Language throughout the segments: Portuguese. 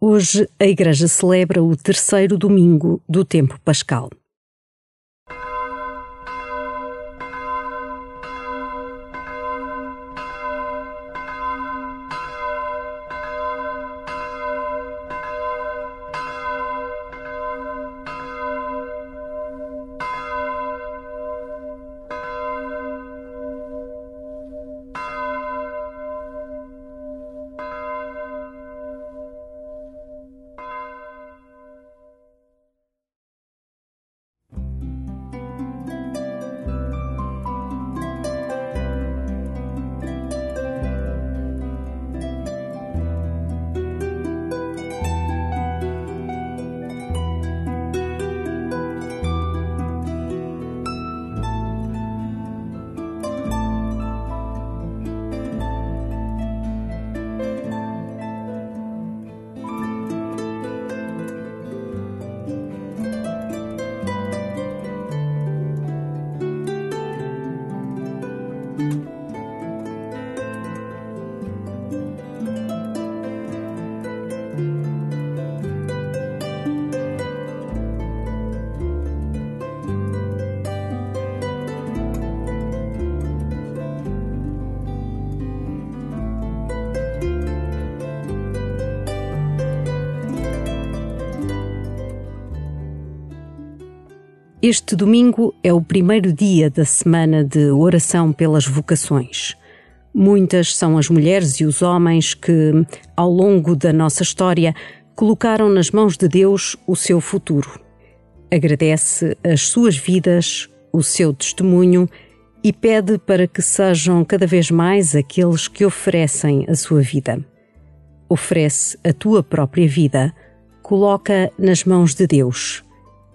Hoje a Igreja celebra o terceiro domingo do tempo pascal. Este domingo é o primeiro dia da semana de oração pelas vocações. Muitas são as mulheres e os homens que, ao longo da nossa história, colocaram nas mãos de Deus o seu futuro. Agradece as suas vidas, o seu testemunho e pede para que sejam cada vez mais aqueles que oferecem a sua vida. Oferece a tua própria vida, coloca nas mãos de Deus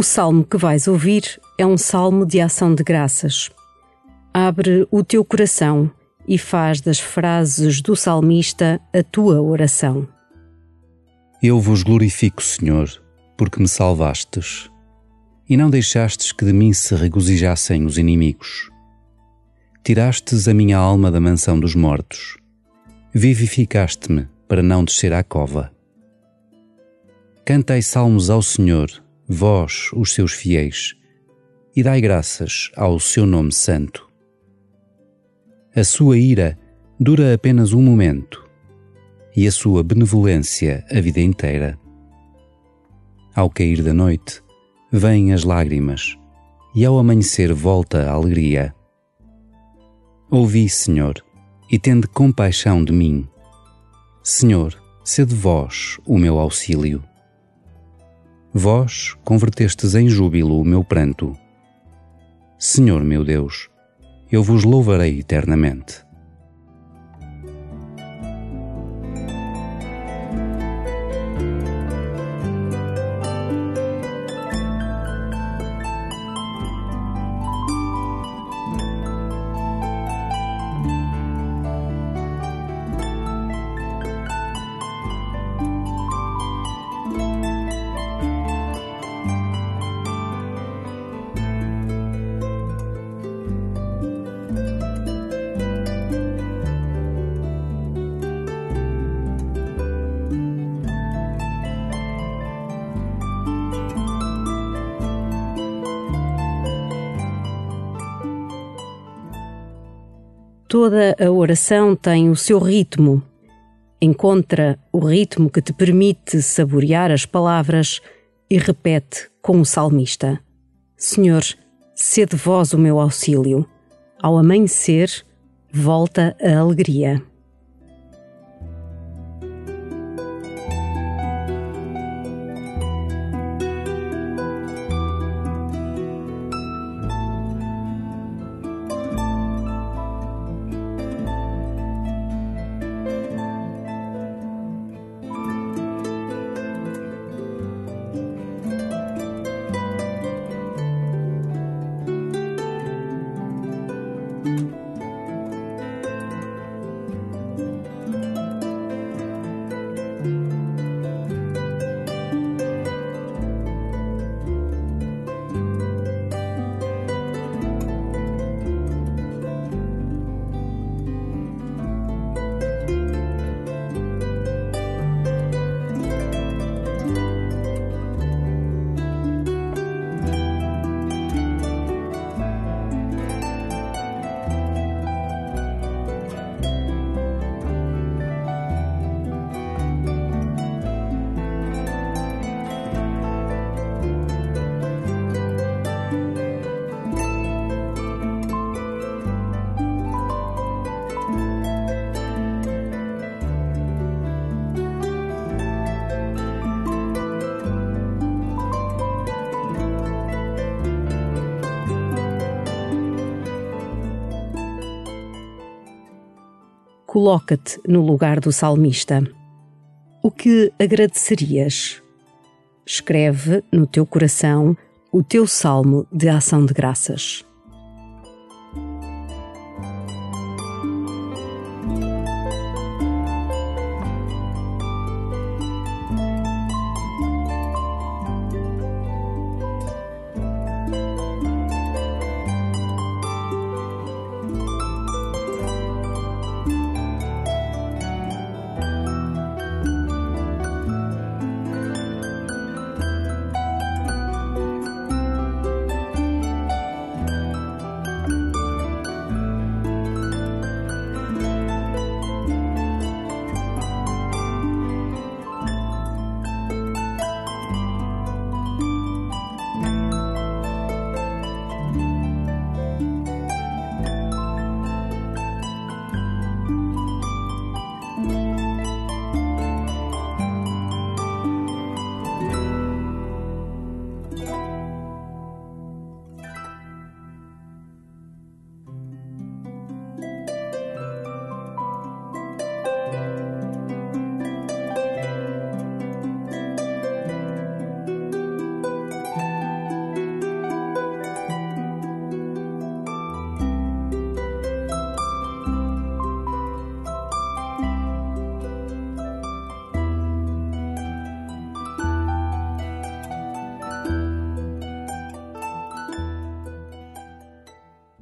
O salmo que vais ouvir é um salmo de ação de graças. Abre o teu coração e faz das frases do salmista a tua oração. Eu vos glorifico, Senhor, porque me salvastes e não deixastes que de mim se regozijassem os inimigos. Tirastes a minha alma da mansão dos mortos, vivificaste-me para não descer à cova. Cantai salmos ao Senhor vós, os seus fiéis, e dai graças ao seu nome santo. A sua ira dura apenas um momento e a sua benevolência a vida inteira. Ao cair da noite, vêm as lágrimas e ao amanhecer volta a alegria. Ouvi, Senhor, e tende compaixão de mim. Senhor, sede vós o meu auxílio. Vós convertestes em júbilo o meu pranto. Senhor meu Deus, eu vos louvarei eternamente. Toda a oração tem o seu ritmo. Encontra o ritmo que te permite saborear as palavras e repete com o salmista: Senhor, sede vós o meu auxílio. Ao amanhecer, volta a alegria. Coloca-te no lugar do salmista. O que agradecerias? Escreve no teu coração o teu salmo de ação de graças.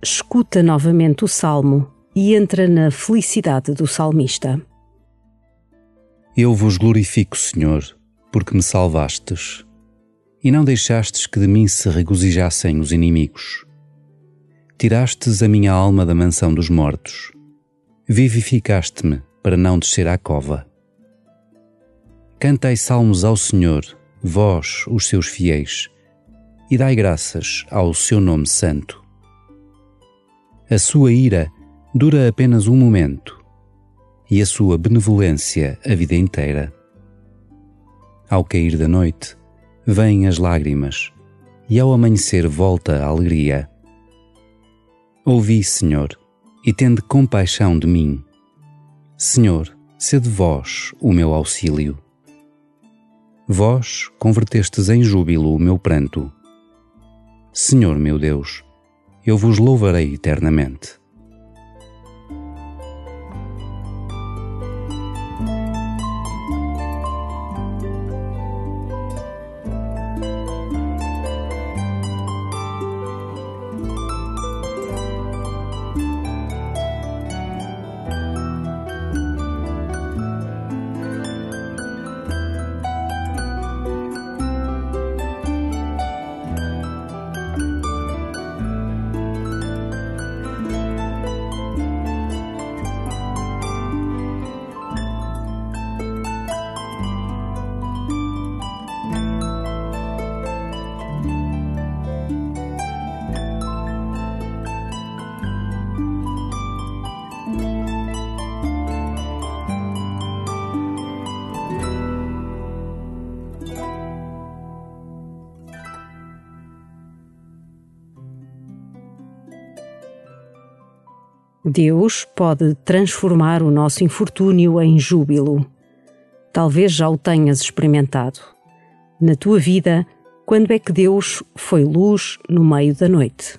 Escuta novamente o salmo e entra na felicidade do salmista. Eu vos glorifico, Senhor, porque me salvastes e não deixastes que de mim se regozijassem os inimigos. Tirastes a minha alma da mansão dos mortos, vivificaste-me para não descer à cova. Cantai salmos ao Senhor, vós, os seus fiéis, e dai graças ao seu nome santo. A sua ira dura apenas um momento e a sua benevolência a vida inteira. Ao cair da noite, vêm as lágrimas e ao amanhecer volta a alegria. Ouvi, Senhor, e tende compaixão de mim. Senhor, sede vós o meu auxílio. Vós convertestes em júbilo o meu pranto. Senhor meu Deus, eu vos louvarei eternamente. Deus pode transformar o nosso infortúnio em júbilo. Talvez já o tenhas experimentado. Na tua vida, quando é que Deus foi luz no meio da noite?